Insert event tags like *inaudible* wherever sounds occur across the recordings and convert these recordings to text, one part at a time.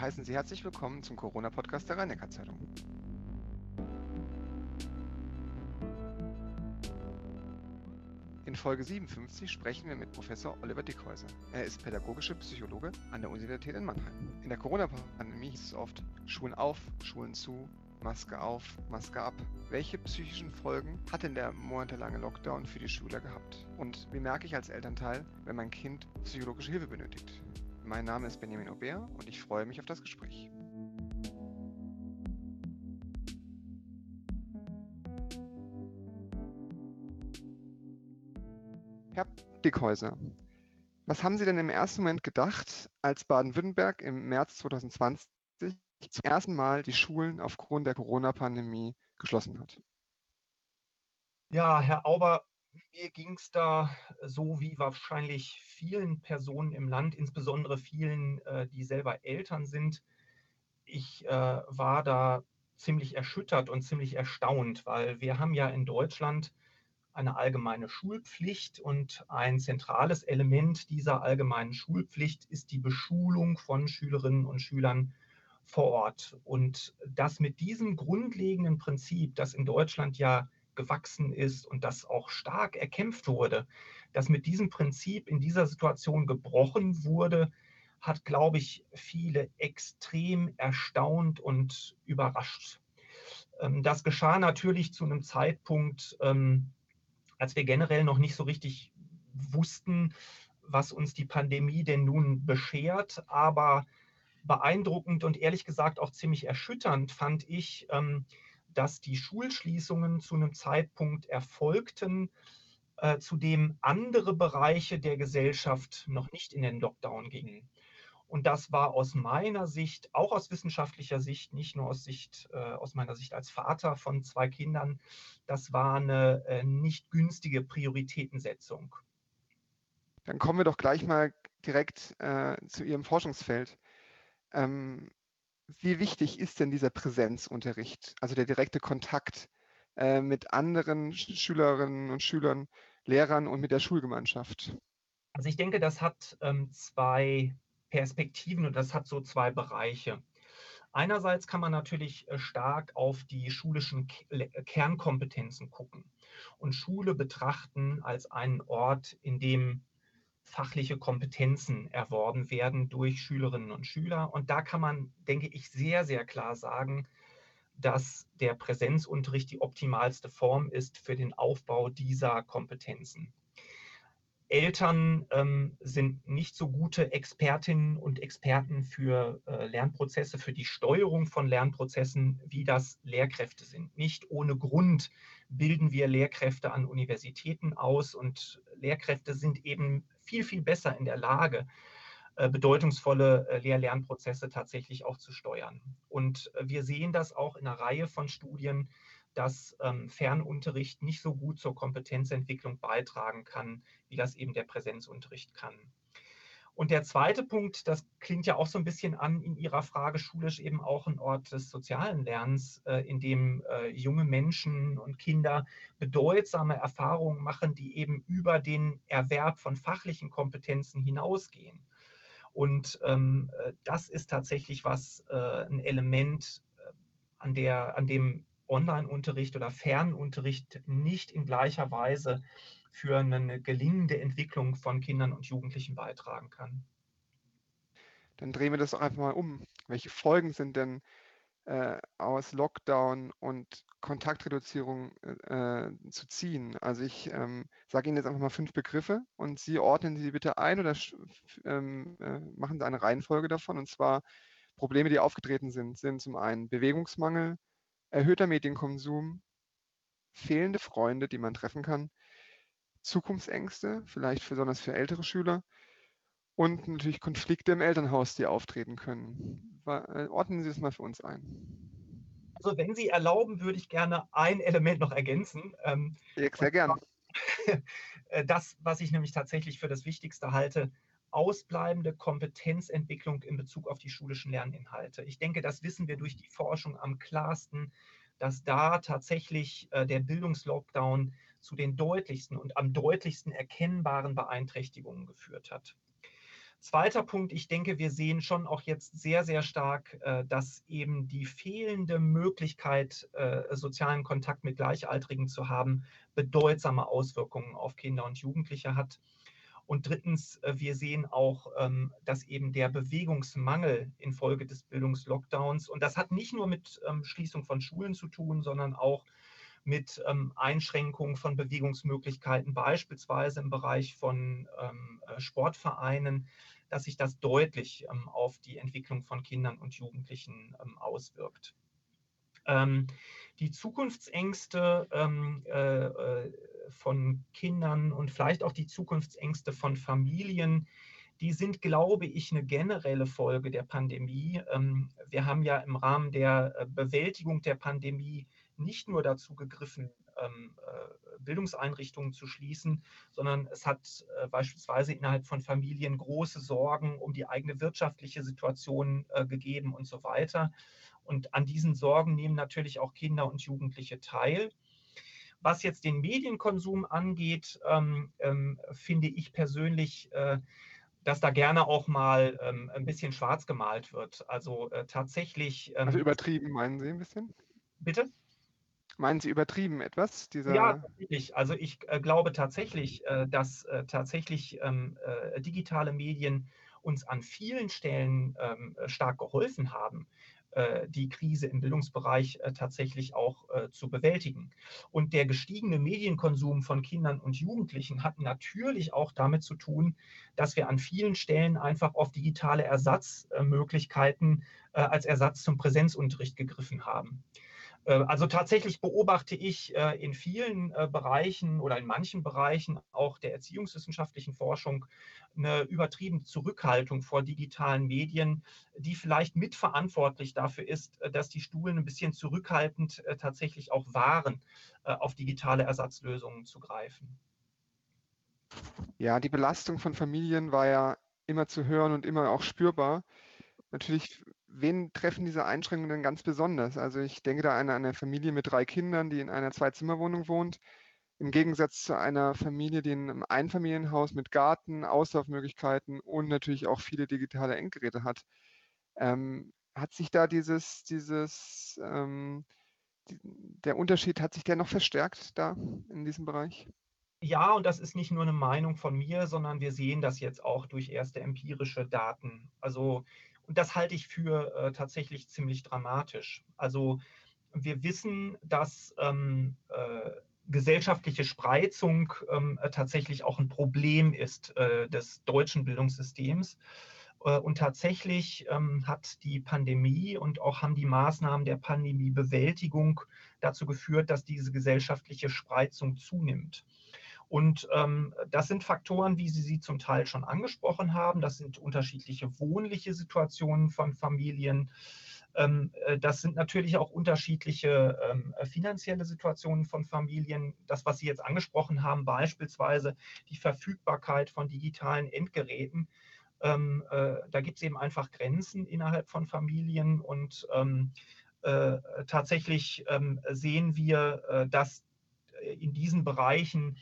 Wir heißen Sie herzlich willkommen zum Corona-Podcast der rhein zeitung In Folge 57 sprechen wir mit Professor Oliver Dickhäuser. Er ist pädagogischer Psychologe an der Universität in Mannheim. In der Corona-Pandemie hieß es oft Schulen auf, Schulen zu, Maske auf, Maske ab. Welche psychischen Folgen hat denn der monatelange Lockdown für die Schüler gehabt? Und wie merke ich als Elternteil, wenn mein Kind psychologische Hilfe benötigt? Mein Name ist Benjamin Aubert und ich freue mich auf das Gespräch. Herr Dickhäuser, was haben Sie denn im ersten Moment gedacht, als Baden-Württemberg im März 2020 zum ersten Mal die Schulen aufgrund der Corona-Pandemie geschlossen hat. Ja, Herr Auber, mir ging es da so wie wahrscheinlich vielen Personen im Land, insbesondere vielen, äh, die selber Eltern sind. Ich äh, war da ziemlich erschüttert und ziemlich erstaunt, weil wir haben ja in Deutschland eine allgemeine Schulpflicht und ein zentrales Element dieser allgemeinen Schulpflicht ist die Beschulung von Schülerinnen und Schülern vor Ort. Und das mit diesem grundlegenden Prinzip, das in Deutschland ja gewachsen ist und das auch stark erkämpft wurde, dass mit diesem Prinzip in dieser Situation gebrochen wurde, hat, glaube ich, viele extrem erstaunt und überrascht. Ähm, das geschah natürlich zu einem Zeitpunkt, ähm, als wir generell noch nicht so richtig wussten, was uns die Pandemie denn nun beschert. Aber beeindruckend und ehrlich gesagt auch ziemlich erschütternd fand ich, ähm, dass die Schulschließungen zu einem Zeitpunkt erfolgten, äh, zu dem andere Bereiche der Gesellschaft noch nicht in den Lockdown gingen. Und das war aus meiner Sicht, auch aus wissenschaftlicher Sicht, nicht nur aus Sicht, äh, aus meiner Sicht als Vater von zwei Kindern, das war eine äh, nicht günstige Prioritätensetzung. Dann kommen wir doch gleich mal direkt äh, zu Ihrem Forschungsfeld. Ähm, wie wichtig ist denn dieser Präsenzunterricht, also der direkte Kontakt äh, mit anderen Schülerinnen und Schülern, Lehrern und mit der Schulgemeinschaft? Also ich denke, das hat ähm, zwei Perspektiven und das hat so zwei Bereiche. Einerseits kann man natürlich äh, stark auf die schulischen Kernkompetenzen gucken und Schule betrachten als einen Ort, in dem fachliche Kompetenzen erworben werden durch Schülerinnen und Schüler. Und da kann man, denke ich, sehr, sehr klar sagen, dass der Präsenzunterricht die optimalste Form ist für den Aufbau dieser Kompetenzen. Eltern ähm, sind nicht so gute Expertinnen und Experten für äh, Lernprozesse, für die Steuerung von Lernprozessen, wie das Lehrkräfte sind. Nicht ohne Grund bilden wir Lehrkräfte an Universitäten aus und Lehrkräfte sind eben viel, viel besser in der Lage, äh, bedeutungsvolle äh, Lehr-Lernprozesse tatsächlich auch zu steuern. Und äh, wir sehen das auch in einer Reihe von Studien, dass ähm, Fernunterricht nicht so gut zur Kompetenzentwicklung beitragen kann, wie das eben der Präsenzunterricht kann. Und der zweite Punkt, das klingt ja auch so ein bisschen an in Ihrer Frage, schulisch eben auch ein Ort des sozialen Lernens, äh, in dem äh, junge Menschen und Kinder bedeutsame Erfahrungen machen, die eben über den Erwerb von fachlichen Kompetenzen hinausgehen. Und ähm, äh, das ist tatsächlich was, ein Element, an, der, an dem Online-Unterricht oder Fernunterricht nicht in gleicher Weise für eine gelingende Entwicklung von Kindern und Jugendlichen beitragen kann. Dann drehen wir das auch einfach mal um. Welche Folgen sind denn äh, aus Lockdown und Kontaktreduzierung äh, zu ziehen? Also ich ähm, sage Ihnen jetzt einfach mal fünf Begriffe und Sie ordnen sie bitte ein oder ähm, äh, machen Sie eine Reihenfolge davon. Und zwar Probleme, die aufgetreten sind, sind zum einen Bewegungsmangel, erhöhter Medienkonsum, fehlende Freunde, die man treffen kann, Zukunftsängste, vielleicht besonders für ältere Schüler und natürlich Konflikte im Elternhaus, die auftreten können. Äh, ordnen Sie das mal für uns ein. Also wenn Sie erlauben, würde ich gerne ein Element noch ergänzen. Ähm, sehr gerne. *laughs* Äh, das, was ich nämlich tatsächlich für das Wichtigste halte, ausbleibende Kompetenzentwicklung in Bezug auf die schulischen Lerninhalte. Ich denke, das wissen wir durch die Forschung am klarsten, dass da tatsächlich äh, der Bildungslockdown zu den deutlichsten und am deutlichsten erkennbaren Beeinträchtigungen geführt hat. Zweiter Punkt, ich denke, wir sehen schon auch jetzt sehr, sehr stark, äh, dass eben die fehlende Möglichkeit, äh, sozialen Kontakt mit Gleichaltrigen zu haben, bedeutsame Auswirkungen auf Kinder und Jugendliche hat. Und drittens, äh, wir sehen auch, ähm, dass eben der Bewegungsmangel infolge des Bildungslockdowns, und das hat nicht nur mit ähm, Schließung von Schulen zu tun, sondern auch mit ähm, Einschränkungen von Bewegungsmöglichkeiten, beispielsweise im Bereich von ähm, äh, Sportvereinen, dass sich das deutlich ähm, auf die Entwicklung von Kindern und Jugendlichen ähm, auswirkt. Ähm, die Zukunftsängste ähm, äh, äh, von Kindern und vielleicht auch die Zukunftsängste von Familien, die sind, glaube ich, eine generelle Folge der Pandemie. wir haben ja im Rahmen der äh, Bewältigung der Pandemie nicht nur dazu gegriffen, ähm, äh, Bildungseinrichtungen zu schließen, sondern es hat äh, beispielsweise innerhalb von Familien große Sorgen um die eigene wirtschaftliche Situation äh, gegeben und so weiter. Und an diesen Sorgen nehmen natürlich auch Kinder und Jugendliche teil. Was jetzt den Medienkonsum angeht, ähm, ähm, finde ich persönlich, äh, dass da gerne auch mal ähm, ein bisschen schwarz gemalt wird. Also äh, tatsächlich. also übertrieben meinen Sie ein bisschen? Bitte? Meinen Sie übertrieben etwas? Dieser ja, tatsächlich. Also ich äh, glaube tatsächlich, äh, dass äh, tatsächlich ähm, äh, digitale Medien uns an vielen Stellen ähm, stark geholfen haben, äh, die Krise im Bildungsbereich äh, tatsächlich auch zu bewältigen. Und der gestiegene Medienkonsum von Kindern und Jugendlichen hat natürlich auch damit zu tun, dass wir an vielen Stellen einfach auf digitale Ersatzmöglichkeiten als Ersatz zum Präsenzunterricht gegriffen haben. Äh, also tatsächlich beobachte ich äh, in vielen äh, Bereichen oder in manchen Bereichen auch der erziehungswissenschaftlichen Forschung eine übertriebene Zurückhaltung vor digitalen Medien, die vielleicht mitverantwortlich dafür ist, dass die Schulen ein bisschen zurückhaltend tatsächlich auch waren, auf digitale Ersatzlösungen zu greifen. Ja, die Belastung von Familien war ja immer zu hören und immer auch spürbar. Natürlich wen treffen diese Einschränkungen denn ganz besonders? Also ich denke da an eine Familie mit drei Kindern, die in einer Zwei-Zimmer-Wohnung wohnt, im Gegensatz zu einer Familie, die in einem Einfamilienhaus mit Garten, Auslaufmöglichkeiten und natürlich auch viele digitale Endgeräte hat. Ähm, hat sich da dieses, dieses, ähm, die, der Unterschied, hat sich der noch verstärkt da in diesem Bereich? Ja, und das ist nicht nur eine Meinung von mir, sondern wir sehen das jetzt auch durch erste empirische Daten. Also und das halte ich für äh, tatsächlich ziemlich dramatisch. Also wir wissen, dass ähm, äh, gesellschaftliche Spreizung ähm, tatsächlich auch ein Problem ist äh, des deutschen Bildungssystems. Äh, und tatsächlich ähm, hat die Pandemie und auch haben die Maßnahmen der Pandemiebewältigung dazu geführt, dass diese gesellschaftliche Spreizung zunimmt. Und ähm, das sind Faktoren, wie Sie sie zum Teil schon angesprochen haben. Das sind unterschiedliche wohnliche Situationen von Familien. Ähm, äh, das sind natürlich auch unterschiedliche ähm, finanzielle Situationen von Familien. Das, was Sie jetzt angesprochen haben, beispielsweise die Verfügbarkeit von digitalen Endgeräten. Ähm, äh, da gibt es eben einfach Grenzen innerhalb von Familien und ähm, äh, tatsächlich ähm, sehen wir, äh, dass in diesen Bereichen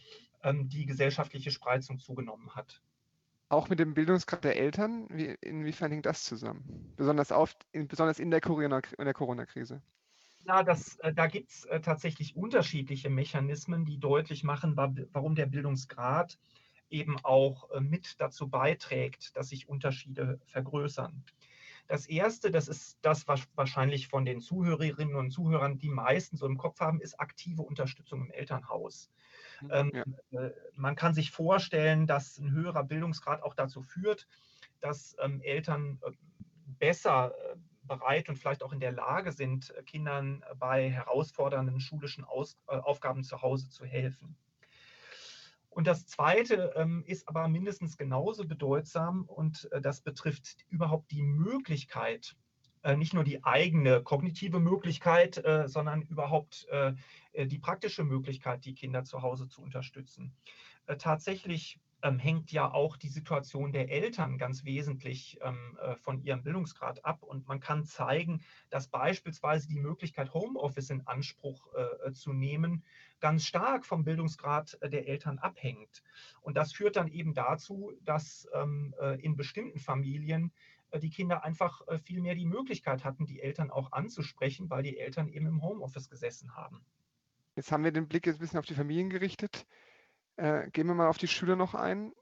die gesellschaftliche Spreizung zugenommen hat. Auch mit dem Bildungsgrad der Eltern, wie, inwiefern hängt das zusammen? Besonders, auf, in, besonders in der Corona-Krise. Ja, das, äh, da gibt es äh, tatsächlich unterschiedliche Mechanismen, die deutlich machen, warum der Bildungsgrad eben auch äh, mit dazu beiträgt, dass sich Unterschiede vergrößern. Das erste, das ist das, was wahrscheinlich von den Zuhörerinnen und Zuhörern die meisten so im Kopf haben, ist aktive Unterstützung im Elternhaus. Ähm, ja. äh, man kann sich vorstellen, dass ein höherer Bildungsgrad auch dazu führt, dass ähm, Eltern äh, besser äh, bereit und vielleicht auch in der Lage sind, Kindern bei herausfordernden schulischen Aus Aufgaben zu Hause zu helfen. Und das Zweite ähm, ist aber mindestens genauso bedeutsam und äh, das betrifft überhaupt die Möglichkeit, nicht nur die eigene kognitive Möglichkeit, äh, sondern überhaupt äh, äh, die praktische Möglichkeit, die Kinder zu Hause zu unterstützen. Äh, tatsächlich ähm, hängt ja auch die Situation der Eltern ganz wesentlich ähm, äh, von ihrem Bildungsgrad ab. Und man kann zeigen, dass beispielsweise die Möglichkeit, Homeoffice in Anspruch äh, zu nehmen, ganz stark vom Bildungsgrad der Eltern abhängt. Und das führt dann eben dazu, dass ähm, äh, in bestimmten Familien äh, die Kinder einfach äh, viel mehr die Möglichkeit hatten, die Eltern auch anzusprechen, weil die Eltern eben im Homeoffice gesessen haben. Jetzt haben wir den Blick jetzt ein bisschen auf die Familien gerichtet. Äh, gehen wir mal auf die Schüler noch ein.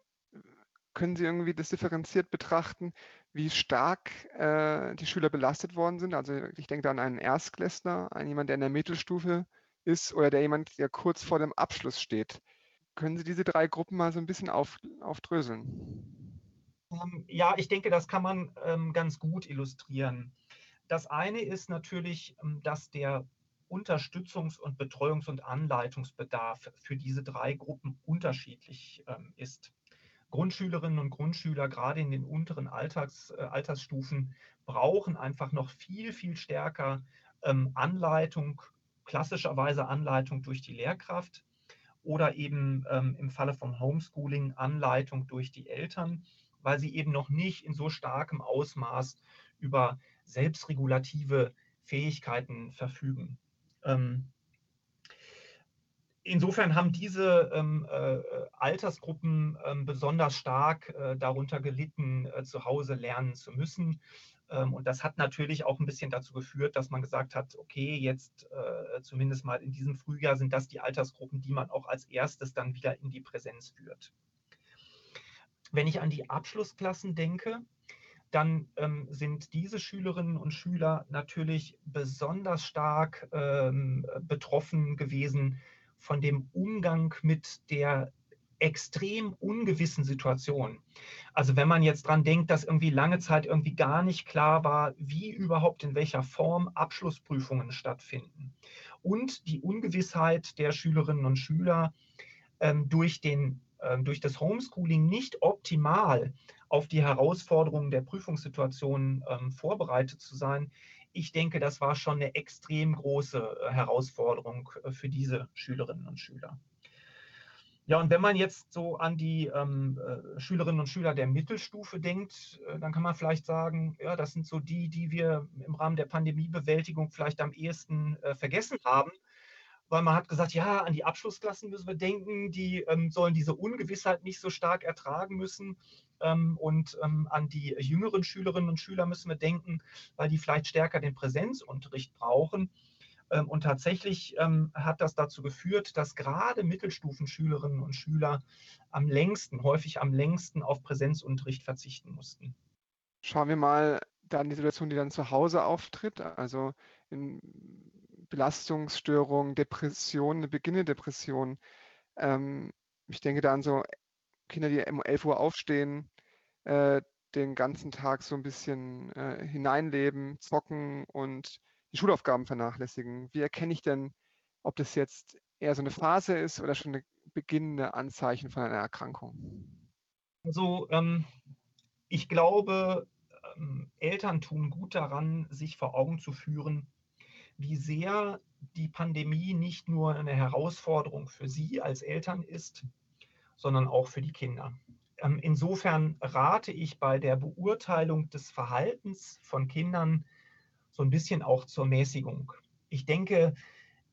Können Sie irgendwie das differenziert betrachten, wie stark äh, die Schüler belastet worden sind? Also ich denke da an einen Erstklässler, an jemanden, der in der Mittelstufe ist oder der jemand, der kurz vor dem Abschluss steht. Können Sie diese drei Gruppen mal so ein bisschen auf, aufdröseln? Ähm, ja, ich denke, das kann man ähm, ganz gut illustrieren. Das eine ist natürlich, ähm, dass der Unterstützungs- und Betreuungs- und Anleitungsbedarf für diese drei Gruppen unterschiedlich ist. Grundschülerinnen und Grundschüler, gerade in den unteren Alltags, äh, Altersstufen, brauchen einfach noch viel, viel stärker ähm, Anleitung, klassischerweise Anleitung durch die Lehrkraft oder eben ähm, im Falle vom Homeschooling Anleitung durch die Eltern, weil sie eben noch nicht in so starkem Ausmaß über selbstregulative Fähigkeiten verfügen. Ähm, insofern haben diese ähm, äh, Altersgruppen ähm, besonders stark äh, darunter gelitten, äh, zu Hause lernen zu müssen. Ähm, und das hat natürlich auch ein bisschen dazu geführt, dass man gesagt hat, okay, jetzt äh, zumindest mal in diesem Frühjahr sind das die Altersgruppen, die man auch als erstes dann wieder in die Präsenz führt. Wenn ich an die Abschlussklassen denke, dann ähm, sind diese Schülerinnen und Schüler natürlich besonders stark ähm, betroffen gewesen von dem Umgang mit der extrem ungewissen Situation. Also wenn man jetzt dran denkt, dass irgendwie lange Zeit irgendwie gar nicht klar war, wie überhaupt in welcher Form Abschlussprüfungen stattfinden. Und die Ungewissheit der Schülerinnen und Schüler ähm, durch, den, durch das Homeschooling nicht optimal auf die Herausforderungen der Prüfungssituation ähm, vorbereitet zu sein. Ich denke, das war schon eine extrem große äh, Herausforderung äh, für diese Schülerinnen und Schüler. Ja, und wenn man jetzt so an die ähm, äh, Schülerinnen und Schüler der Mittelstufe denkt, dann kann man vielleicht sagen, ja, das sind so die, die wir im Rahmen der Pandemiebewältigung vielleicht am ehesten äh, vergessen haben weil man hat gesagt, ja, an die Abschlussklassen müssen wir denken, die ähm, sollen diese Ungewissheit nicht so stark ertragen müssen. Ähm, und ähm, an die jüngeren Schülerinnen und Schüler müssen wir denken, weil die vielleicht stärker den Präsenzunterricht brauchen. Ähm, und tatsächlich ähm, hat das dazu geführt, dass gerade Mittelstufenschülerinnen und Schüler am längsten, häufig am längsten auf Präsenzunterricht verzichten mussten. Schauen wir mal dann die Situation, die dann zu Hause auftritt. Also in Belastungsstörungen, Depressionen, eine beginnende Depression. Ähm, ich denke da an so Kinder, die um 11 Uhr aufstehen, äh, den ganzen Tag so ein bisschen äh, hineinleben, zocken und die Schulaufgaben vernachlässigen. Wie erkenne ich denn, ob das jetzt eher so eine Phase ist oder schon eine beginnende Anzeichen von einer Erkrankung? Also ähm, ich glaube, ähm, Eltern tun gut daran, sich vor Augen zu führen, wie sehr die Pandemie nicht nur eine Herausforderung für Sie als Eltern ist, sondern auch für die Kinder. Ähm, insofern rate ich bei der Beurteilung des Verhaltens von Kindern so ein bisschen auch zur Mäßigung. Ich denke,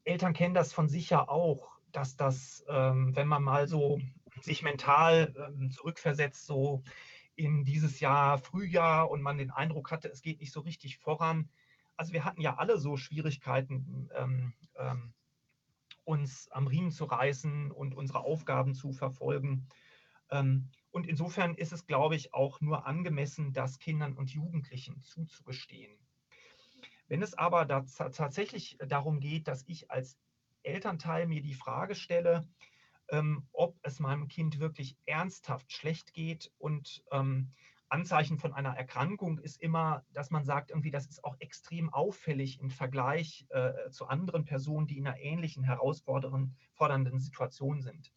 Eltern kennen das von sich ja auch, dass das, ähm, wenn man mal so sich mental ähm, zurückversetzt, so in dieses Jahr Frühjahr und man den Eindruck hatte, es geht nicht so richtig voran, also wir hatten ja alle so Schwierigkeiten, ähm, ähm, uns am Riemen zu reißen und unsere Aufgaben zu verfolgen. Ähm, und insofern ist es, glaube ich, auch nur angemessen, das Kindern und Jugendlichen zuzugestehen. Wenn es aber da tatsächlich darum geht, dass ich als Elternteil mir die Frage stelle, ähm, ob es meinem Kind wirklich ernsthaft schlecht geht und ähm, Anzeichen von einer Erkrankung ist immer, dass man sagt, irgendwie, das ist auch extrem auffällig im Vergleich äh, zu anderen Personen, die in einer ähnlichen herausfordernden Situation sind.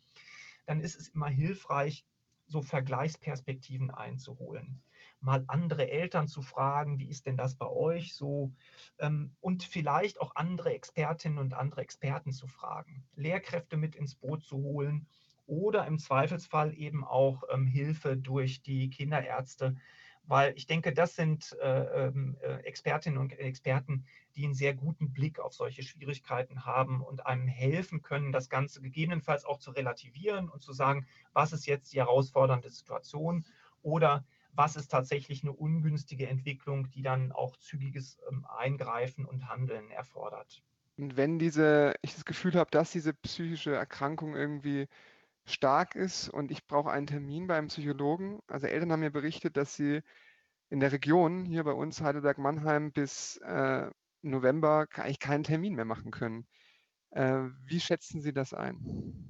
Dann ist es immer hilfreich, so Vergleichsperspektiven einzuholen. Mal andere Eltern zu fragen, wie ist denn das bei euch so? Ähm, und vielleicht auch andere Expertinnen und andere Experten zu fragen, Lehrkräfte mit ins Boot zu holen oder im Zweifelsfall eben auch ähm, Hilfe durch die Kinderärzte, weil ich denke, das sind äh, ähm, äh, Expertinnen und Experten, die einen sehr guten Blick auf solche Schwierigkeiten haben und einem helfen können, das Ganze gegebenenfalls auch zu relativieren und zu sagen, was ist jetzt die herausfordernde Situation oder was ist tatsächlich eine ungünstige Entwicklung, die dann auch zügiges ähm, Eingreifen und Handeln erfordert. Und wenn diese, ich das Gefühl habe, dass diese psychische Erkrankung irgendwie stark ist und ich brauche einen Termin beim Psychologen. Also Eltern haben mir berichtet, dass sie in der Region hier bei uns Heidelberg-Mannheim bis äh, November eigentlich keinen Termin mehr machen können. Äh, wie schätzen Sie das ein?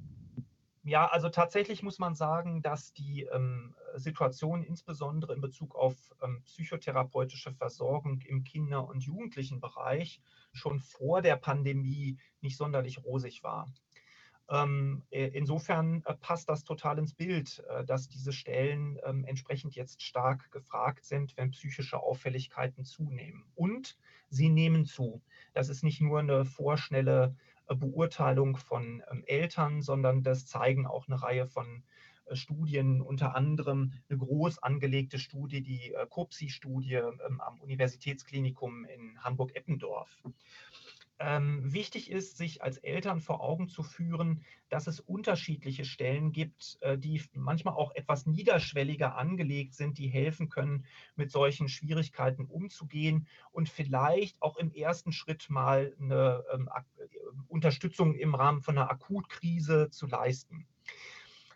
Ja, also tatsächlich muss man sagen, dass die ähm, Situation insbesondere in Bezug auf ähm, psychotherapeutische Versorgung im Kinder- und Jugendlichenbereich schon vor der Pandemie nicht sonderlich rosig war. Ähm, äh, insofern äh, passt das total ins Bild, äh, dass diese Stellen ähm, entsprechend jetzt stark gefragt sind, wenn psychische Auffälligkeiten zunehmen. Und sie nehmen zu. Das ist nicht nur eine vorschnelle Beurteilung von ähm, Eltern, sondern das zeigen auch eine Reihe von Studien, unter anderem eine groß angelegte Studie, die COPSI-Studie am Universitätsklinikum in Hamburg-Eppendorf ähm, wichtig ist, sich als Eltern vor Augen zu führen, dass es unterschiedliche Stellen gibt, äh, die manchmal auch etwas niederschwelliger angelegt sind, die helfen können, mit solchen Schwierigkeiten umzugehen und vielleicht auch im ersten Schritt mal eine ähm, Unterstützung im Rahmen von einer Akutkrise zu leisten.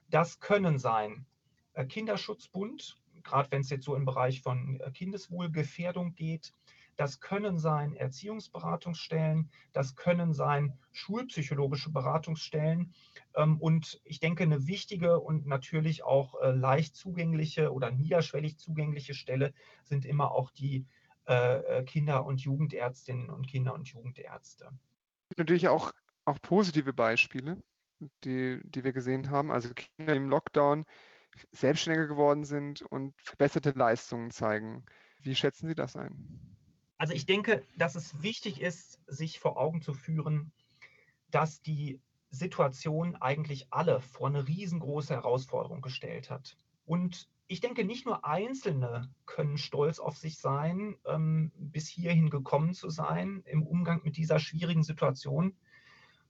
Das können sein äh, Kinderschutzbund, gerade wenn es jetzt so im Bereich von äh, Kindeswohlgefährdung geht, das können sein Erziehungsberatungsstellen, das können sein schulpsychologische Beratungsstellen. Ähm, und ich denke, eine wichtige und natürlich auch äh, leicht zugängliche oder niederschwellig zugängliche Stelle sind immer auch die äh, äh, Kinder- und Jugendärztinnen und Kinder- und Jugendärzte. Natürlich auch, auch positive Beispiele, die, die wir gesehen haben. Also Kinder im Lockdown selbstständiger geworden sind und verbesserte Leistungen zeigen. Wie schätzen Sie das ein? Also ich denke, dass es wichtig ist, sich vor Augen zu führen, dass die Situation eigentlich alle vor eine riesengroße Herausforderung gestellt hat. Und ich denke, nicht nur Einzelne können stolz auf sich sein, ähm, bis hierhin gekommen zu sein im Umgang mit dieser schwierigen Situation,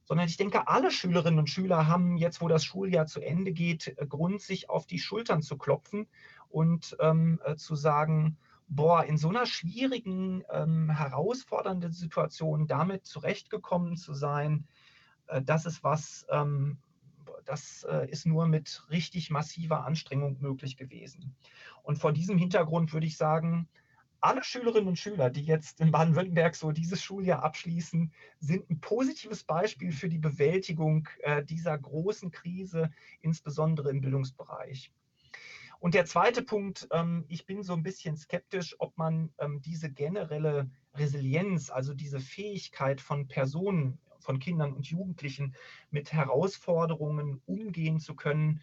sondern ich denke, alle Schülerinnen und Schüler haben jetzt, wo das Schuljahr zu Ende geht, Grund, sich auf die Schultern zu klopfen und ähm, äh, zu sagen, boah, in so einer schwierigen, ähm, herausfordernden Situation damit zurechtgekommen zu sein, äh, das ist was, ähm, das äh, ist nur mit richtig massiver Anstrengung möglich gewesen. Und vor diesem Hintergrund würde ich sagen, alle Schülerinnen und Schüler, die jetzt in Baden-Württemberg so dieses Schuljahr abschließen, sind ein positives Beispiel für die Bewältigung äh, dieser großen Krise, insbesondere im Bildungsbereich. Und der zweite Punkt, ähm, ich bin so ein bisschen skeptisch, ob man ähm, diese generelle Resilienz, also diese Fähigkeit von Personen, von Kindern und Jugendlichen mit Herausforderungen umgehen zu können,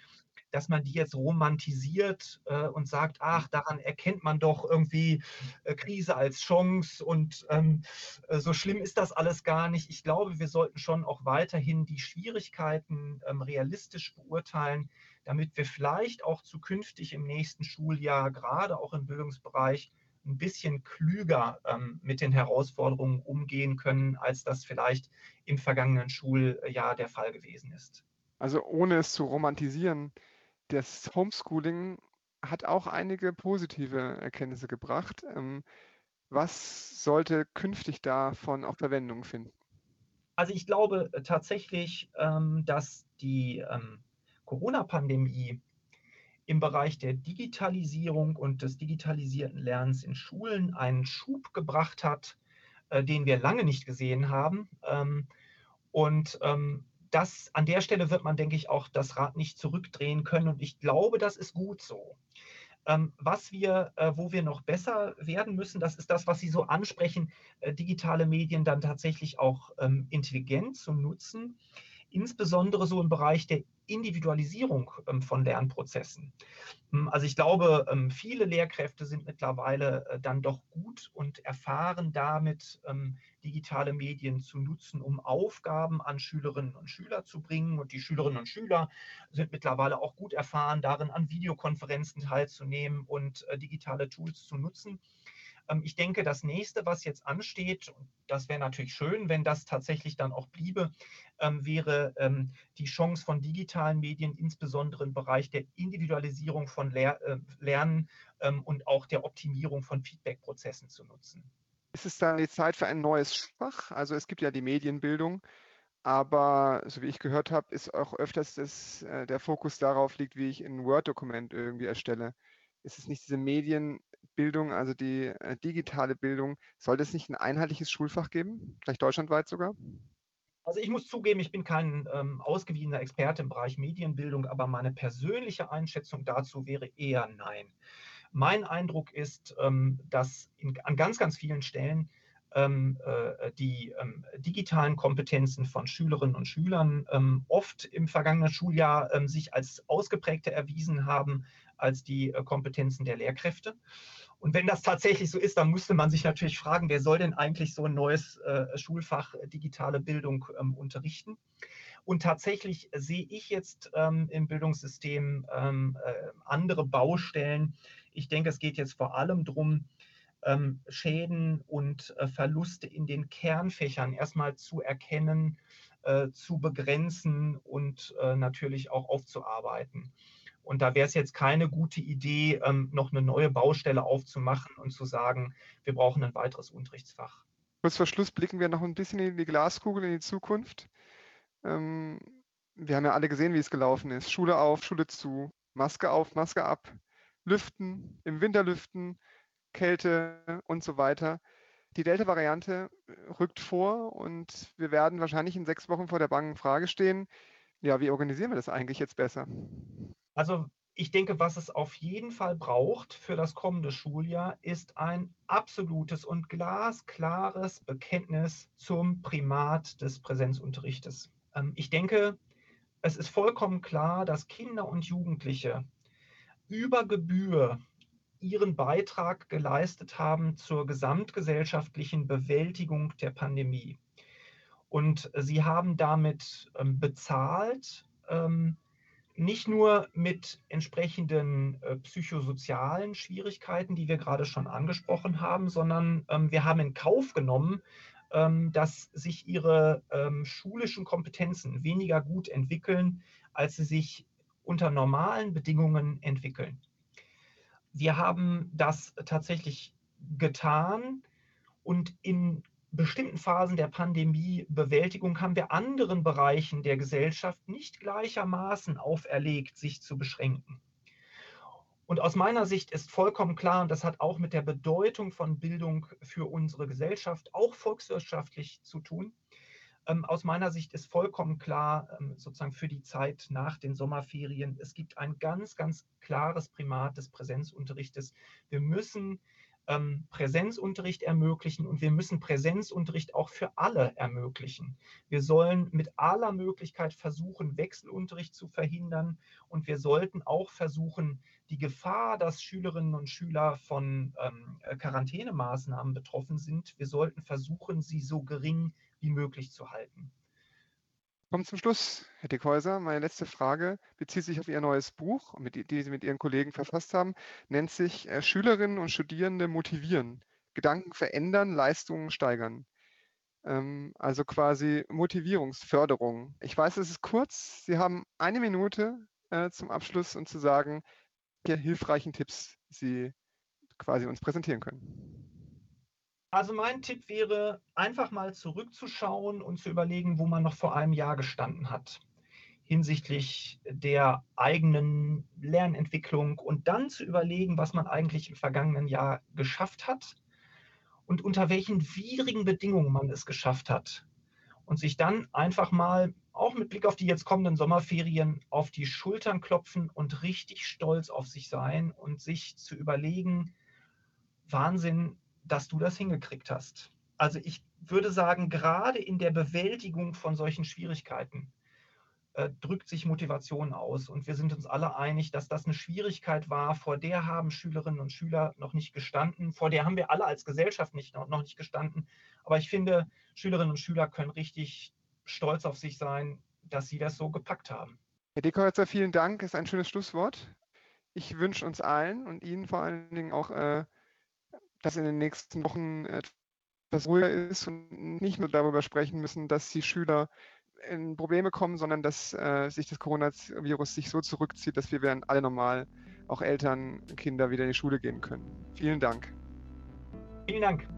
dass man die jetzt romantisiert äh, und sagt, ach, daran erkennt man doch irgendwie äh, Krise als Chance und ähm, äh, so schlimm ist das alles gar nicht. Ich glaube, wir sollten schon auch weiterhin die Schwierigkeiten ähm, realistisch beurteilen, damit wir vielleicht auch zukünftig im nächsten Schuljahr, gerade auch im Bildungsbereich, ein bisschen klüger ähm, mit den Herausforderungen umgehen können, als das vielleicht im vergangenen Schuljahr der Fall gewesen ist. Also ohne es zu romantisieren, das Homeschooling hat auch einige positive Erkenntnisse gebracht. Ähm, was sollte künftig davon auch Verwendung finden? Also ich glaube tatsächlich, ähm, dass die ähm, Corona-Pandemie im Bereich der Digitalisierung und des digitalisierten Lernens in Schulen einen Schub gebracht hat, äh, den wir lange nicht gesehen haben. Ähm, und ähm, das, an der Stelle wird man, denke ich, auch das Rad nicht zurückdrehen können. Und ich glaube, das ist gut so. Ähm, was wir, äh, wo wir noch besser werden müssen, das ist das, was Sie so ansprechen, äh, digitale Medien dann tatsächlich auch ähm, intelligent zu nutzen insbesondere so im Bereich der Individualisierung ähm, von Lernprozessen. Hm, also ich glaube, ähm, viele Lehrkräfte sind mittlerweile äh, dann doch gut und erfahren damit, ähm, digitale Medien zu nutzen, um Aufgaben an Schülerinnen und Schüler zu bringen. Und die Schülerinnen und Schüler sind mittlerweile auch gut erfahren, darin an Videokonferenzen teilzunehmen und äh, digitale Tools zu nutzen. Ähm, ich denke, das nächste, was jetzt ansteht, das wäre natürlich schön, wenn das tatsächlich dann auch bliebe, ähm, wäre ähm, die Chance von digitalen Medien, insbesondere im Bereich der Individualisierung von äh, Lernen und auch der Optimierung von Feedback-Prozessen zu nutzen. Ist es dann die Zeit für ein neues Fach? Also es gibt ja die Medienbildung, aber so wie ich gehört habe, ist auch öfters das, äh, der Fokus darauf liegt, wie ich ein Word-Dokument irgendwie erstelle. Ist es nicht diese Medien, Bildung, also die äh, digitale Bildung, sollte es nicht ein einheitliches Schulfach geben, vielleicht deutschlandweit sogar? Also ich muss zugeben, ich bin kein ähm, ausgewiesener Experte im Bereich Medienbildung, aber meine persönliche Einschätzung dazu wäre eher nein. Mein Eindruck ist, ähm, dass in, an ganz, ganz vielen Stellen ähm, äh, die ähm, digitalen Kompetenzen von Schülerinnen und Schülern ähm, oft im vergangenen Schuljahr ähm, sich als ausgeprägter erwiesen haben als die äh, Kompetenzen der Lehrkräfte. Und wenn das tatsächlich so ist, dann müsste man sich natürlich fragen, wer soll denn eigentlich so ein neues äh, Schulfach äh, digitale Bildung ähm, unterrichten? Und tatsächlich sehe ich jetzt ähm, im Bildungssystem ähm, äh, andere Baustellen. Ich denke, es geht jetzt vor allem darum, Schäden und Verluste in den Kernfächern erstmal zu erkennen, zu begrenzen und natürlich auch aufzuarbeiten. Und da wäre es jetzt keine gute Idee, ähm, noch eine neue Baustelle aufzumachen und zu sagen, wir brauchen ein weiteres Unterrichtsfach. Kurz vor Schluss blicken wir noch ein bisschen in die Glaskugel, in die Zukunft. Ähm, wir haben ja alle gesehen, wie es gelaufen ist. Schule auf, Schule zu, Maske auf, Maske ab, Lüften, im Winter lüften, Kälte und so weiter. Die Delta-Variante rückt vor und wir werden wahrscheinlich in sechs Wochen vor der bangen Frage stehen, ja, wie organisieren wir das eigentlich jetzt besser? Also ich denke, was es auf jeden Fall braucht für das kommende Schuljahr, ist ein absolutes und glasklares Bekenntnis zum Primat des Präsenzunterrichtes. Ähm, ich denke, es ist vollkommen klar, dass Kinder und Jugendliche über Gebühr ihren Beitrag geleistet haben zur gesamtgesellschaftlichen Bewältigung der Pandemie. Und sie haben damit ähm, bezahlt, ähm, nicht nur mit entsprechenden äh, psychosozialen Schwierigkeiten, die wir gerade schon angesprochen haben, sondern ähm, wir haben in Kauf genommen, ähm, dass sich ihre ähm, schulischen Kompetenzen weniger gut entwickeln, als sie sich unter normalen Bedingungen entwickeln. Wir haben das tatsächlich getan und in bestimmten Phasen der Pandemiebewältigung haben wir anderen Bereichen der Gesellschaft nicht gleichermaßen auferlegt, sich zu beschränken. Und aus meiner Sicht ist vollkommen klar, und das hat auch mit der Bedeutung von Bildung für unsere Gesellschaft, auch volkswirtschaftlich zu tun. Ähm, aus meiner Sicht ist vollkommen klar, ähm, sozusagen für die Zeit nach den Sommerferien, es gibt ein ganz, ganz klares Primat des Präsenzunterrichtes. Wir müssen ähm, Präsenzunterricht ermöglichen und wir müssen Präsenzunterricht auch für alle ermöglichen. Wir sollen mit aller Möglichkeit versuchen, Wechselunterricht zu verhindern und wir sollten auch versuchen, die Gefahr, dass Schülerinnen und Schüler von ähm, Quarantänemaßnahmen betroffen sind, wir sollten versuchen, sie so gering wie möglich zu halten. Kommen zum Schluss, Herr Dickhäuser. Meine letzte Frage bezieht sich auf Ihr neues Buch, die Sie mit Ihren Kollegen verfasst haben. Nennt sich äh, Schülerinnen und Studierende motivieren. Gedanken verändern, Leistungen steigern. Ähm, also quasi Motivierungsförderung. Ich weiß, es ist kurz. Sie haben eine Minute äh, zum Abschluss und zu sagen, welche hilfreichen Tipps Sie quasi uns präsentieren können. Also mein Tipp wäre, einfach mal zurückzuschauen und zu überlegen, wo man noch vor einem Jahr gestanden hat hinsichtlich der eigenen Lernentwicklung und dann zu überlegen, was man eigentlich im vergangenen Jahr geschafft hat und unter welchen widrigen Bedingungen man es geschafft hat. Und sich dann einfach mal, auch mit Blick auf die jetzt kommenden Sommerferien, auf die Schultern klopfen und richtig stolz auf sich sein und sich zu überlegen, Wahnsinn, dass du das hingekriegt hast. Also ich würde sagen, gerade in der Bewältigung von solchen Schwierigkeiten äh, drückt sich Motivation aus. Und wir sind uns alle einig, dass das eine Schwierigkeit war, vor der haben Schülerinnen und Schüler noch nicht gestanden, vor der haben wir alle als Gesellschaft nicht, noch nicht gestanden. Aber ich finde, Schülerinnen und Schüler können richtig stolz auf sich sein, dass sie das so gepackt haben. Herr Dekoritzer, vielen Dank. Ist ein schönes Schlusswort. Ich wünsche uns allen und Ihnen vor allen Dingen auch, äh, dass in den nächsten Wochen etwas ruhiger ist und nicht nur darüber sprechen müssen, dass die Schüler in Probleme kommen, sondern dass äh, sich das Coronavirus sich so zurückzieht, dass wir werden alle normal, auch Eltern, Kinder wieder in die Schule gehen können. Vielen Dank. Vielen Dank.